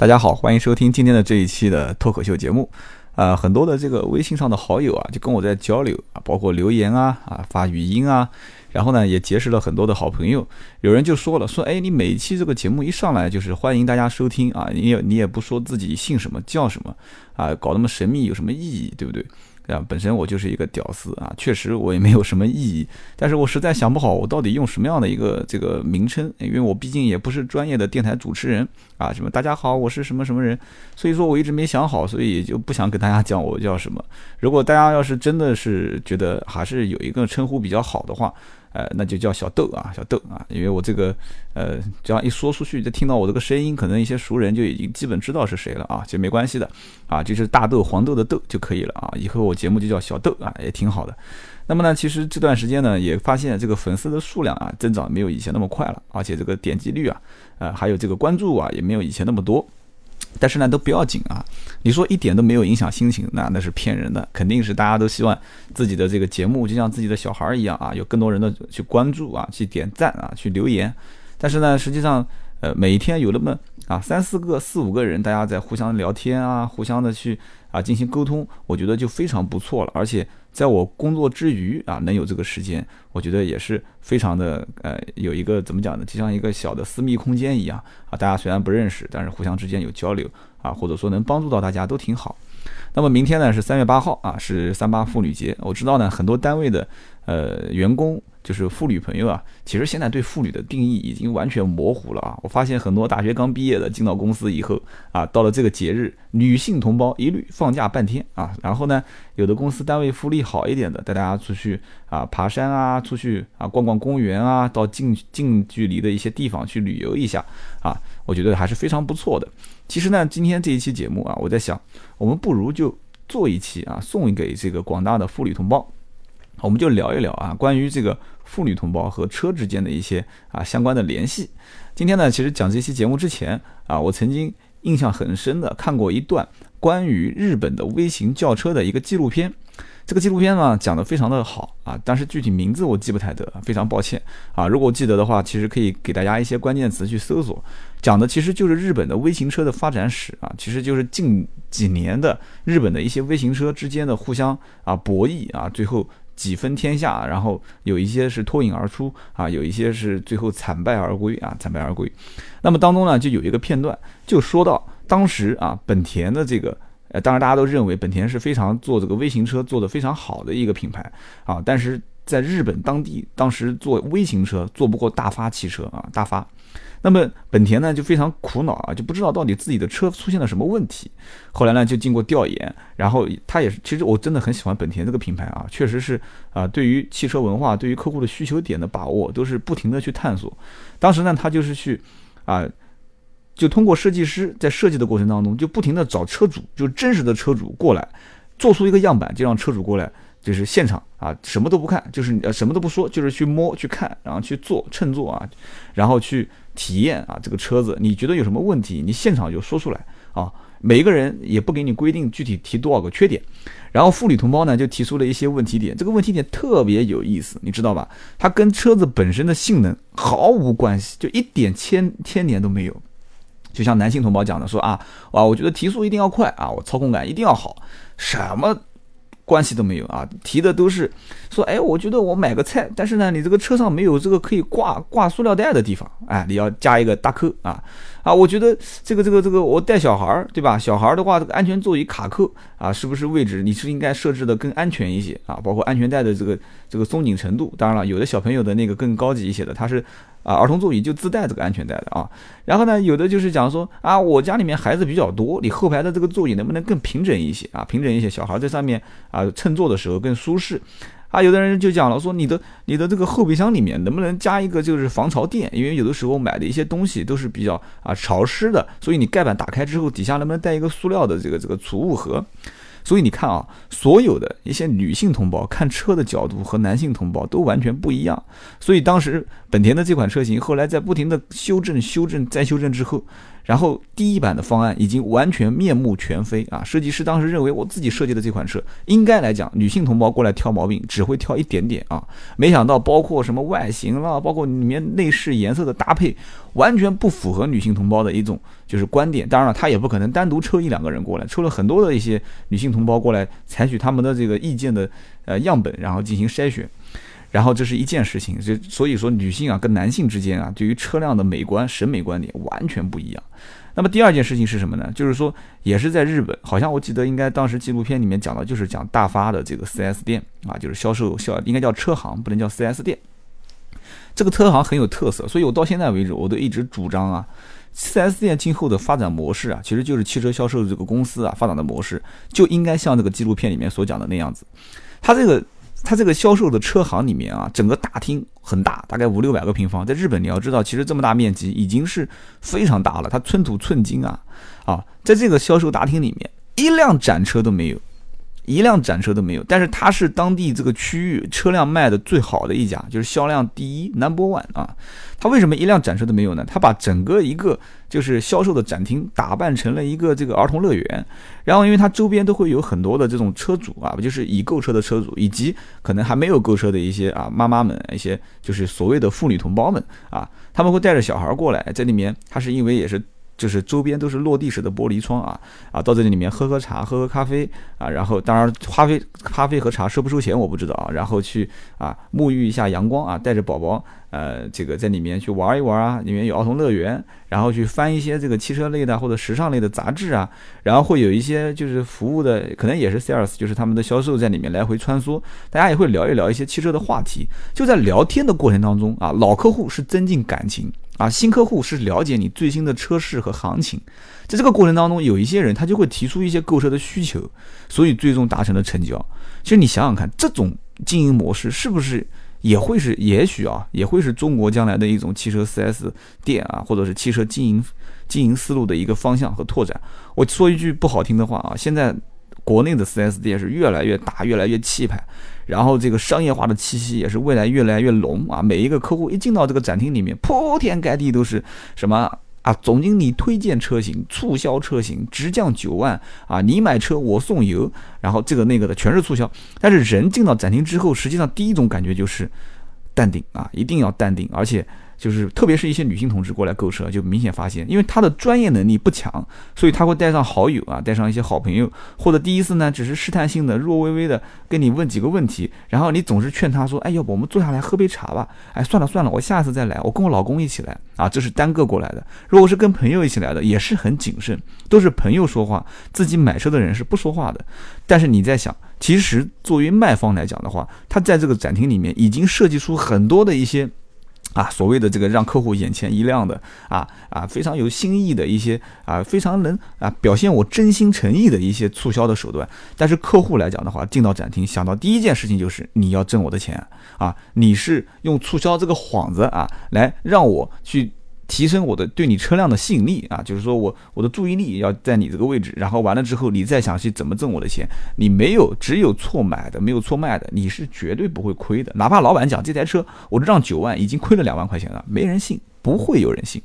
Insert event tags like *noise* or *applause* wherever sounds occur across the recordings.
大家好，欢迎收听今天的这一期的脱口秀节目。呃，很多的这个微信上的好友啊，就跟我在交流啊，包括留言啊，啊发语音啊，然后呢也结识了很多的好朋友。有人就说了，说哎，你每期这个节目一上来就是欢迎大家收听啊，你也你也不说自己姓什么叫什么啊，搞那么神秘有什么意义，对不对？啊，本身我就是一个屌丝啊，确实我也没有什么意义，但是我实在想不好我到底用什么样的一个这个名称，因为我毕竟也不是专业的电台主持人啊，什么大家好，我是什么什么人，所以说我一直没想好，所以也就不想跟大家讲我叫什么。如果大家要是真的是觉得还是有一个称呼比较好的话。呃，那就叫小豆啊，小豆啊，因为我这个，呃，这样一说出去，就听到我这个声音，可能一些熟人就已经基本知道是谁了啊，其实没关系的，啊，就是大豆、黄豆的豆就可以了啊，以后我节目就叫小豆啊，也挺好的。那么呢，其实这段时间呢，也发现这个粉丝的数量啊，增长没有以前那么快了，而且这个点击率啊，呃，还有这个关注啊，也没有以前那么多。但是呢，都不要紧啊！你说一点都没有影响心情，那那是骗人的。肯定是大家都希望自己的这个节目就像自己的小孩一样啊，有更多人的去关注啊，去点赞啊，去留言。但是呢，实际上，呃，每一天有那么啊三四个、四五个人，大家在互相聊天啊，互相的去啊进行沟通，我觉得就非常不错了。而且在我工作之余啊，能有这个时间，我觉得也是非常的呃，有一个怎么讲呢？就像一个小的私密空间一样啊。大家虽然不认识，但是互相之间有交流啊，或者说能帮助到大家都挺好。那么明天呢是三月八号啊，是三八妇女节。我知道呢，很多单位的呃员工。就是妇女朋友啊，其实现在对妇女的定义已经完全模糊了啊！我发现很多大学刚毕业的进到公司以后啊，到了这个节日，女性同胞一律放假半天啊。然后呢，有的公司单位福利好一点的，带大家出去啊爬山啊，出去啊逛逛公园啊，到近近距离的一些地方去旅游一下啊，我觉得还是非常不错的。其实呢，今天这一期节目啊，我在想，我们不如就做一期啊，送给这个广大的妇女同胞。我们就聊一聊啊，关于这个妇女同胞和车之间的一些啊相关的联系。今天呢，其实讲这期节目之前啊，我曾经印象很深的看过一段关于日本的微型轿车的一个纪录片。这个纪录片呢讲的非常的好啊，但是具体名字我记不太得，非常抱歉啊。如果记得的话，其实可以给大家一些关键词去搜索。讲的其实就是日本的微型车的发展史啊，其实就是近几年的日本的一些微型车之间的互相啊博弈啊，最后。几分天下，然后有一些是脱颖而出啊，有一些是最后惨败而归啊，惨败而归。那么当中呢，就有一个片段，就说到当时啊，本田的这个，呃，当然大家都认为本田是非常做这个微型车做的非常好的一个品牌啊，但是在日本当地，当时做微型车做不过大发汽车啊，大发。那么本田呢就非常苦恼啊，就不知道到底自己的车出现了什么问题。后来呢就经过调研，然后他也是，其实我真的很喜欢本田这个品牌啊，确实是啊，对于汽车文化、对于客户的需求点的把握，都是不停的去探索。当时呢他就是去啊，就通过设计师在设计的过程当中，就不停的找车主，就真实的车主过来，做出一个样板，就让车主过来。就是现场啊，什么都不看，就是呃什么都不说，就是去摸去看，然后去坐乘坐啊，然后去体验啊这个车子，你觉得有什么问题，你现场就说出来啊。每一个人也不给你规定具体提多少个缺点，然后妇女同胞呢就提出了一些问题点，这个问题点特别有意思，你知道吧？它跟车子本身的性能毫无关系，就一点牵牵连都没有。就像男性同胞讲的说啊，哇，我觉得提速一定要快啊，我操控感一定要好，什么？关系都没有啊，提的都是说，哎，我觉得我买个菜，但是呢，你这个车上没有这个可以挂挂塑料袋的地方，哎，你要加一个大扣啊。啊，我觉得这个这个这个，我带小孩儿，对吧？小孩儿的话，这个安全座椅卡扣啊，是不是位置你是应该设置的更安全一些啊？包括安全带的这个这个松紧程度，当然了，有的小朋友的那个更高级一些的，它是。啊，儿童座椅就自带这个安全带的啊，然后呢，有的就是讲说啊，我家里面孩子比较多，你后排的这个座椅能不能更平整一些啊？平整一些，小孩在上面啊乘坐的时候更舒适。啊，有的人就讲了说，你的你的这个后备箱里面能不能加一个就是防潮垫？因为有的时候买的一些东西都是比较啊潮湿的，所以你盖板打开之后，底下能不能带一个塑料的这个这个储物盒？所以你看啊，所有的一些女性同胞看车的角度和男性同胞都完全不一样。所以当时本田的这款车型后来在不停的修正、修正、再修正之后。然后第一版的方案已经完全面目全非啊！设计师当时认为我自己设计的这款车，应该来讲女性同胞过来挑毛病只会挑一点点啊，没想到包括什么外形啦，包括里面内饰颜色的搭配，完全不符合女性同胞的一种就是观点。当然了，他也不可能单独抽一两个人过来，抽了很多的一些女性同胞过来，采取他们的这个意见的呃样本，然后进行筛选。然后这是一件事情，就所以说女性啊跟男性之间啊，对于车辆的美观审美观点完全不一样。那么第二件事情是什么呢？就是说也是在日本，好像我记得应该当时纪录片里面讲的就是讲大发的这个 4S 店啊，就是销售销应该叫车行，不能叫 4S 店。这个车行很有特色，所以我到现在为止我都一直主张啊，4S 店今后的发展模式啊，其实就是汽车销售这个公司啊发展的模式，就应该像这个纪录片里面所讲的那样子，它这个。它这个销售的车行里面啊，整个大厅很大，大概五六百个平方。在日本，你要知道，其实这么大面积已经是非常大了。它寸土寸金啊，啊，在这个销售大厅里面，一辆展车都没有。一辆展车都没有，但是它是当地这个区域车辆卖的最好的一家，就是销量第一 number one 啊。它为什么一辆展车都没有呢？它把整个一个就是销售的展厅打扮成了一个这个儿童乐园，然后因为它周边都会有很多的这种车主啊，就是已购车的车主，以及可能还没有购车的一些啊妈妈们，一些就是所谓的妇女同胞们啊，他们会带着小孩过来，在里面，它是因为也是。就是周边都是落地式的玻璃窗啊啊，到这里面喝喝茶，喝喝咖啡啊，然后当然咖啡咖啡和茶收不收钱我不知道啊，然后去啊沐浴一下阳光啊，带着宝宝呃这个在里面去玩一玩啊，里面有儿童乐园，然后去翻一些这个汽车类的或者时尚类的杂志啊，然后会有一些就是服务的可能也是 sales，就是他们的销售在里面来回穿梭，大家也会聊一聊一些汽车的话题，就在聊天的过程当中啊，老客户是增进感情。啊，新客户是了解你最新的车市和行情，在这个过程当中，有一些人他就会提出一些购车的需求，所以最终达成了成交。其实你想想看，这种经营模式是不是也会是，也许啊，也会是中国将来的一种汽车 4S 店啊，或者是汽车经营经营思路的一个方向和拓展。我说一句不好听的话啊，现在国内的 4S 店是越来越大，越来越气派。然后这个商业化的气息也是未来越来越浓啊！每一个客户一进到这个展厅里面，铺天盖地都是什么啊？总经理推荐车型、促销车型，直降九万啊！你买车我送油，然后这个那个的全是促销。但是人进到展厅之后，实际上第一种感觉就是淡定啊，一定要淡定，而且。就是特别是一些女性同志过来购车，就明显发现，因为她的专业能力不强，所以她会带上好友啊，带上一些好朋友，或者第一次呢只是试探性的、弱微微的跟你问几个问题，然后你总是劝她说：“哎，要不我们坐下来喝杯茶吧？”哎，算了算了，我下次再来，我跟我老公一起来啊，这是单个过来的。如果是跟朋友一起来的，也是很谨慎，都是朋友说话，自己买车的人是不说话的。但是你在想，其实作为卖方来讲的话，他在这个展厅里面已经设计出很多的一些。啊，所谓的这个让客户眼前一亮的啊啊，非常有新意的一些啊，非常能啊表现我真心诚意的一些促销的手段。但是客户来讲的话，进到展厅想到第一件事情就是你要挣我的钱啊，你是用促销这个幌子啊来让我去。提升我的对你车辆的吸引力啊，就是说我我的注意力要在你这个位置，然后完了之后你再想去怎么挣我的钱，你没有只有错买的没有错卖的，你是绝对不会亏的。哪怕老板讲这台车我让九万，已经亏了两万块钱了，没人信，不会有人信。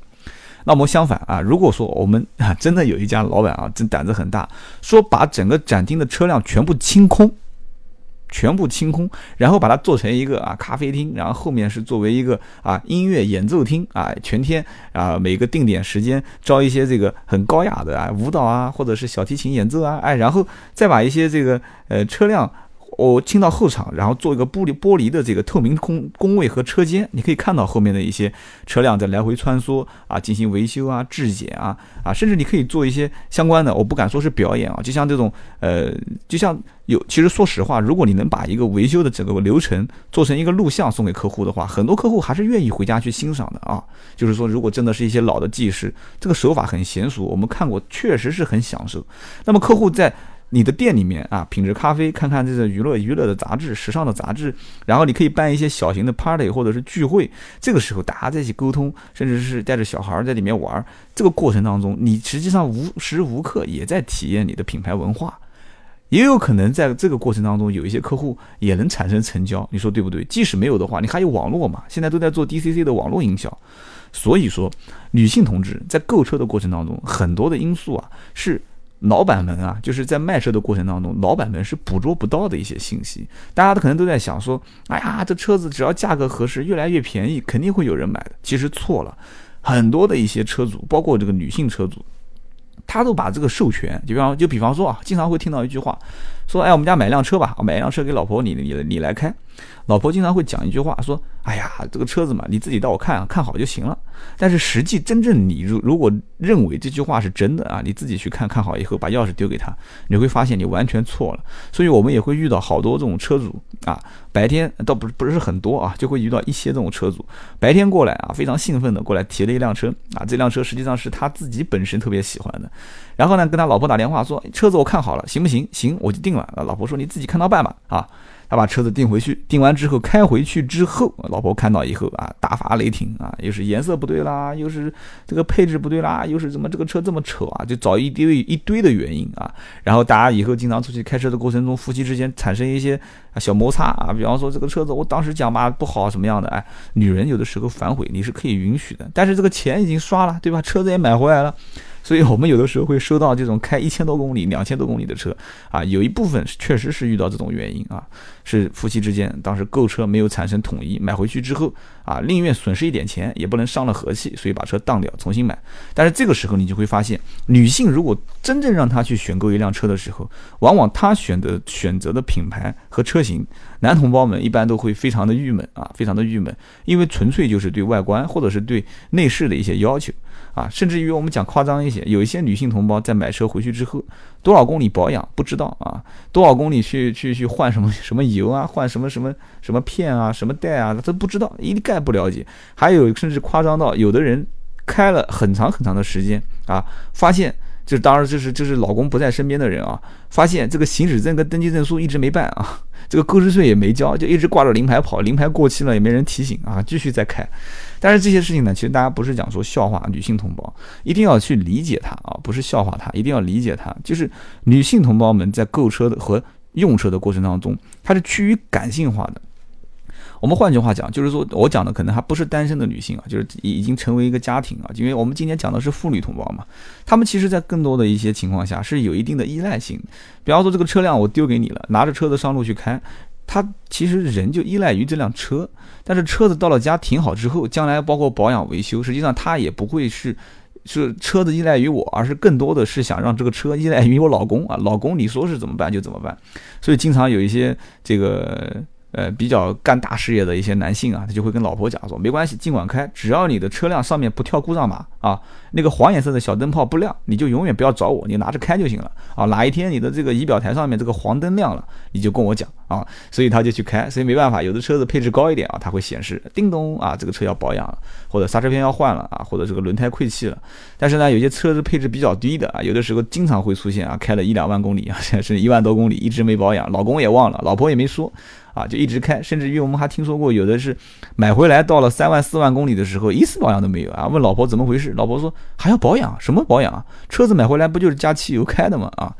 那么相反啊，如果说我们啊真的有一家老板啊，真胆子很大，说把整个展厅的车辆全部清空。全部清空，然后把它做成一个啊咖啡厅，然后后面是作为一个啊音乐演奏厅啊，全天啊每个定点时间招一些这个很高雅的啊舞蹈啊，或者是小提琴演奏啊，哎，然后再把一些这个呃车辆。我清到后场，然后做一个玻璃玻璃的这个透明空工位和车间，你可以看到后面的一些车辆在来回穿梭啊，进行维修啊、质检啊啊，甚至你可以做一些相关的，我不敢说是表演啊，就像这种呃，就像有，其实说实话，如果你能把一个维修的整个流程做成一个录像送给客户的话，很多客户还是愿意回家去欣赏的啊。就是说，如果真的是一些老的技师，这个手法很娴熟，我们看过，确实是很享受。那么客户在。你的店里面啊，品质咖啡，看看这个娱乐娱乐的杂志、时尚的杂志，然后你可以办一些小型的 party 或者是聚会，这个时候大家在一起沟通，甚至是带着小孩在里面玩，这个过程当中，你实际上无时无刻也在体验你的品牌文化，也有可能在这个过程当中有一些客户也能产生成交，你说对不对？即使没有的话，你还有网络嘛？现在都在做 DCC 的网络营销。所以说，女性同志在购车的过程当中，很多的因素啊是。老板们啊，就是在卖车的过程当中，老板们是捕捉不到的一些信息。大家都可能都在想说，哎呀，这车子只要价格合适，越来越便宜，肯定会有人买的。其实错了，很多的一些车主，包括这个女性车主，他都把这个授权，就比方就比方说啊，经常会听到一句话，说，哎，我们家买辆车吧，买一辆车给老婆，你你你来开。老婆经常会讲一句话，说：“哎呀，这个车子嘛，你自己带我看看好就行了。”但是实际真正你如如果认为这句话是真的啊，你自己去看看好以后，把钥匙丢给他，你会发现你完全错了。所以我们也会遇到好多这种车主啊，白天倒不是不是很多啊，就会遇到一些这种车主，白天过来啊，非常兴奋的过来提了一辆车啊，这辆车实际上是他自己本身特别喜欢的，然后呢，跟他老婆打电话说：“车子我看好了，行不行？行，我就定了。”，老婆说：“你自己看到办吧。”啊。他把车子订回去，订完之后开回去之后，老婆看到以后啊，大发雷霆啊，又是颜色不对啦，又是这个配置不对啦，又是怎么这个车这么丑啊，就找一堆一堆的原因啊。然后大家以后经常出去开车的过程中，夫妻之间产生一些小摩擦啊，比方说这个车子我当时讲嘛不好什么样的，哎，女人有的时候反悔你是可以允许的，但是这个钱已经刷了，对吧？车子也买回来了。所以，我们有的时候会收到这种开一千多公里、两千多公里的车，啊，有一部分确实是遇到这种原因啊，是夫妻之间当时购车没有产生统一，买回去之后啊，宁愿损失一点钱，也不能伤了和气，所以把车当掉，重新买。但是这个时候，你就会发现，女性如果真正让她去选购一辆车的时候，往往她选的选择的品牌和车型，男同胞们一般都会非常的郁闷啊，非常的郁闷，因为纯粹就是对外观或者是对内饰的一些要求。啊，甚至于我们讲夸张一些，有一些女性同胞在买车回去之后，多少公里保养不知道啊，多少公里去去去换什么 *laughs* 什么油啊，换什么什么什么片啊，什么带啊，都不知道，一概不了解。还有甚至夸张到有的人开了很长很长的时间啊，发现就当然就是就是老公不在身边的人啊，发现这个行驶证跟登记证书一直没办啊。这个购置税也没交，就一直挂着临牌跑，临牌过期了也没人提醒啊，继续再开。但是这些事情呢，其实大家不是讲说笑话女性同胞，一定要去理解它啊，不是笑话她，一定要理解她。就是女性同胞们在购车的和用车的过程当中，它是趋于感性化的。我们换句话讲，就是说我讲的可能还不是单身的女性啊，就是已经成为一个家庭啊。因为我们今天讲的是妇女同胞嘛，她们其实在更多的一些情况下是有一定的依赖性。比方说这个车辆我丢给你了，拿着车子上路去开，她其实人就依赖于这辆车。但是车子到了家停好之后，将来包括保养维修，实际上她也不会是是车子依赖于我，而是更多的是想让这个车依赖于我老公啊。老公你说是怎么办就怎么办。所以经常有一些这个。呃，比较干大事业的一些男性啊，他就会跟老婆讲说，没关系，尽管开，只要你的车辆上面不跳故障码啊，那个黄颜色的小灯泡不亮，你就永远不要找我，你拿着开就行了啊。哪一天你的这个仪表台上面这个黄灯亮了，你就跟我讲啊。所以他就去开，所以没办法，有的车子配置高一点啊，它会显示叮咚啊，这个车要保养了，或者刹车片要换了啊，或者这个轮胎溃气了。但是呢，有些车子配置比较低的啊，有的时候经常会出现啊，开了一两万公里啊，甚至一万多公里一直没保养，老公也忘了，老婆也没说。啊，就一直开，甚至于我们还听说过有的是买回来到了三万四万公里的时候，一次保养都没有啊。问老婆怎么回事，老婆说还要保养，什么保养啊？车子买回来不就是加汽油开的吗？啊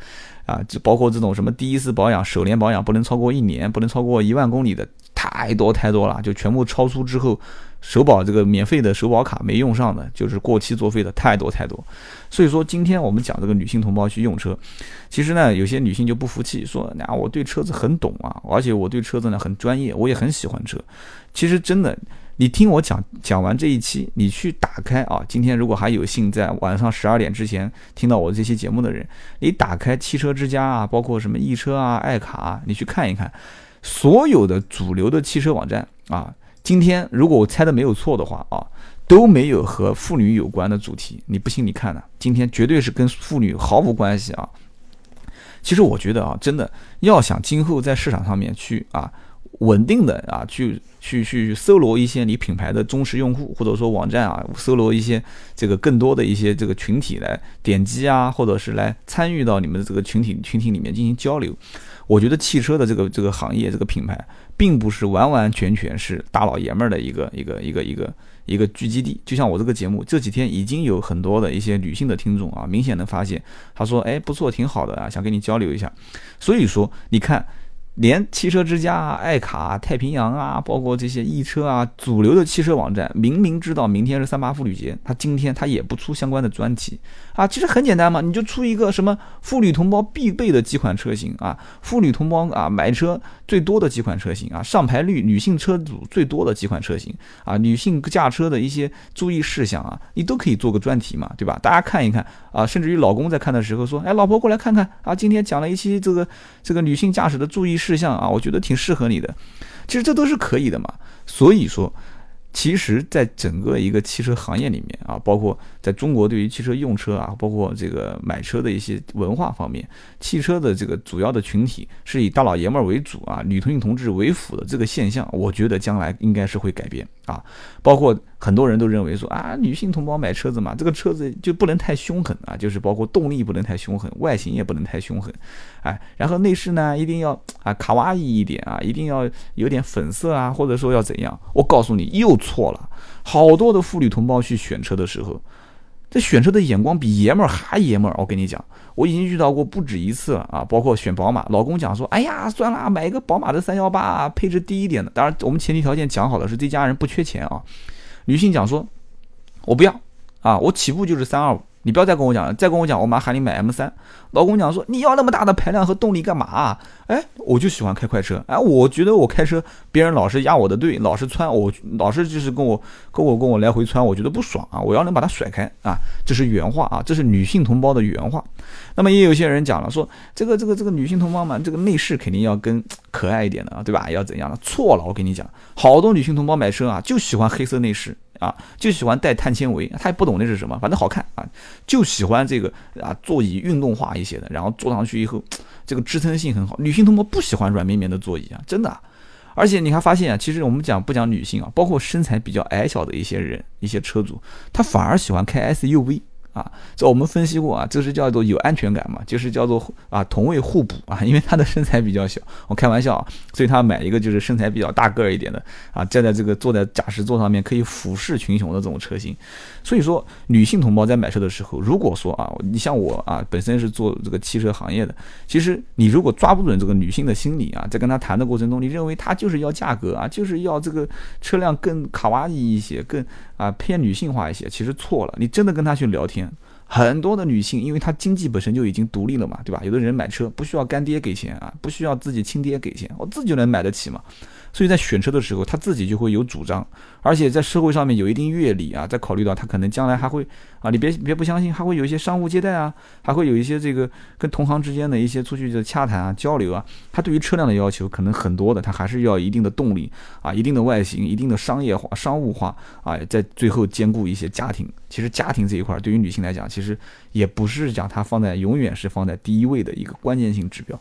啊，就包括这种什么第一次保养、首年保养不能超过一年，不能超过一万公里的，太多太多了，就全部超出之后。首保这个免费的首保卡没用上的，就是过期作废的太多太多，所以说今天我们讲这个女性同胞去用车，其实呢有些女性就不服气，说那我对车子很懂啊，而且我对车子呢很专业，我也很喜欢车。其实真的，你听我讲讲完这一期，你去打开啊，今天如果还有幸在晚上十二点之前听到我这期节目的人，你打开汽车之家啊，包括什么易车啊、爱卡啊，你去看一看，所有的主流的汽车网站啊。今天如果我猜的没有错的话啊，都没有和妇女有关的主题。你不信你看呢？今天绝对是跟妇女毫无关系啊。其实我觉得啊，真的要想今后在市场上面去啊稳定的啊去去去搜罗一些你品牌的忠实用户，或者说网站啊搜罗一些这个更多的一些这个群体来点击啊，或者是来参与到你们的这个群体群体里面进行交流。我觉得汽车的这个这个行业这个品牌。并不是完完全全是大老爷们儿的一个一个一个一个一个聚集地，就像我这个节目这几天已经有很多的一些女性的听众啊，明显能发现，他说，哎，不错，挺好的啊，想跟你交流一下。所以说，你看，连汽车之家啊、爱卡、太平洋啊，包括这些易车啊，主流的汽车网站，明明知道明天是三八妇女节，他今天他也不出相关的专题啊。其实很简单嘛，你就出一个什么妇女同胞必备的几款车型啊，妇女同胞啊买车最多的几款车型啊，上牌率女性车主最多的几款车型啊，女性驾车的一些注意事项啊，你都可以做个专题嘛，对吧？大家看一看啊，甚至于老公在看的时候说，哎，老婆过来看看啊，今天讲了一期这个这个女性驾驶的注意事。事项啊，我觉得挺适合你的，其实这都是可以的嘛。所以说，其实，在整个一个汽车行业里面啊，包括在中国对于汽车用车啊，包括这个买车的一些文化方面，汽车的这个主要的群体是以大老爷们儿为主啊，女同性同志为辅的这个现象，我觉得将来应该是会改变啊，包括。很多人都认为说啊，女性同胞买车子嘛，这个车子就不能太凶狠啊，就是包括动力不能太凶狠，外形也不能太凶狠，哎，然后内饰呢一定要啊卡哇伊一点啊，一定要有点粉色啊，或者说要怎样？我告诉你又错了，好多的妇女同胞去选车的时候，这选车的眼光比爷们儿还爷们儿。我跟你讲，我已经遇到过不止一次了啊，包括选宝马，老公讲说，哎呀，算了，买一个宝马的三幺八，配置低一点的。当然，我们前提条件讲好的是这家人不缺钱啊。女性讲说，我不要啊，我起步就是三二五，你不要再跟我讲了，再跟我讲，我妈喊你买 M 三。老公讲说，你要那么大的排量和动力干嘛？啊哎，我就喜欢开快车，哎，我觉得我开车，别人老是压我的队，老是穿我，老是就是跟我跟我跟我来回穿，我觉得不爽啊，我要能把它甩开啊，这是原话啊，这是女性同胞的原话。那么也有些人讲了，说这个这个这个女性同胞嘛，这个内饰肯定要跟可爱一点的啊，对吧？要怎样的？错了，我跟你讲，好多女性同胞买车啊，就喜欢黑色内饰。啊，就喜欢带碳纤维，他也不懂那是什么，反正好看啊，就喜欢这个啊，座椅运动化一些的，然后坐上去以后，这个支撑性很好。女性同胞不喜欢软绵绵的座椅啊，真的。而且你还发现啊，其实我们讲不讲女性啊，包括身材比较矮小的一些人，一些车主，他反而喜欢开 SUV。啊，这我们分析过啊，这是叫做有安全感嘛，就是叫做啊同位互补啊，因为他的身材比较小，我开玩笑啊，所以他买一个就是身材比较大个儿一点的啊，站在这个坐在驾驶座上面可以俯视群雄的这种车型。所以说，女性同胞在买车的时候，如果说啊，你像我啊，本身是做这个汽车行业的，其实你如果抓不准这个女性的心理啊，在跟她谈的过程中，你认为她就是要价格啊，就是要这个车辆更卡哇伊一些，更啊偏女性化一些，其实错了。你真的跟他去聊天。很多的女性，因为她经济本身就已经独立了嘛，对吧？有的人买车不需要干爹给钱啊，不需要自己亲爹给钱，我自己就能买得起嘛。所以在选车的时候，他自己就会有主张，而且在社会上面有一定阅历啊，在考虑到他可能将来还会啊，你别别不相信，还会有一些商务接待啊，还会有一些这个跟同行之间的一些出去的洽谈啊、交流啊。他对于车辆的要求可能很多的，他还是要一定的动力啊、一定的外形、一定的商业化、商务化啊，在最后兼顾一些家庭。其实家庭这一块对于女性来讲，其实也不是讲它放在永远是放在第一位的一个关键性指标。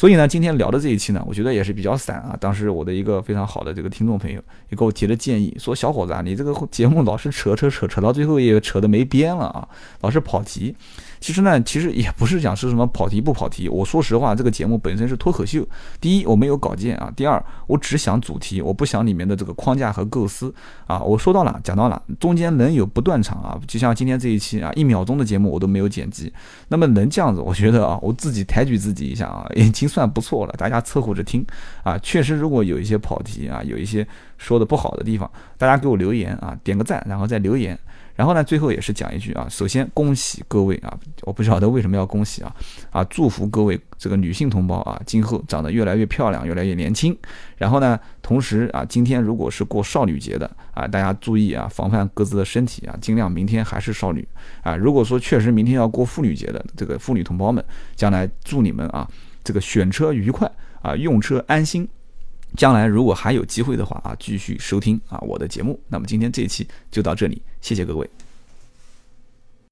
所以呢，今天聊的这一期呢，我觉得也是比较散啊。当时我的一个非常好的这个听众朋友也给我提了建议，说小伙子啊，你这个节目老是扯扯扯扯到最后也扯得没边了啊，老是跑题。其实呢，其实也不是讲是什么跑题不跑题。我说实话，这个节目本身是脱口秀。第一，我没有稿件啊；第二，我只想主题，我不想里面的这个框架和构思啊。我说到哪讲到哪，中间能有不断场啊，就像今天这一期啊，一秒钟的节目我都没有剪辑。那么能这样子，我觉得啊，我自己抬举自己一下啊，已经算不错了。大家凑合着听啊，确实如果有一些跑题啊，有一些说的不好的地方，大家给我留言啊，点个赞，然后再留言。然后呢，最后也是讲一句啊，首先恭喜各位啊，我不晓得为什么要恭喜啊，啊，祝福各位这个女性同胞啊，今后长得越来越漂亮，越来越年轻。然后呢，同时啊，今天如果是过少女节的啊，大家注意啊，防范各自的身体啊，尽量明天还是少女啊。如果说确实明天要过妇女节的这个妇女同胞们，将来祝你们啊，这个选车愉快啊，用车安心。将来如果还有机会的话啊，继续收听啊我的节目。那么今天这一期就到这里，谢谢各位。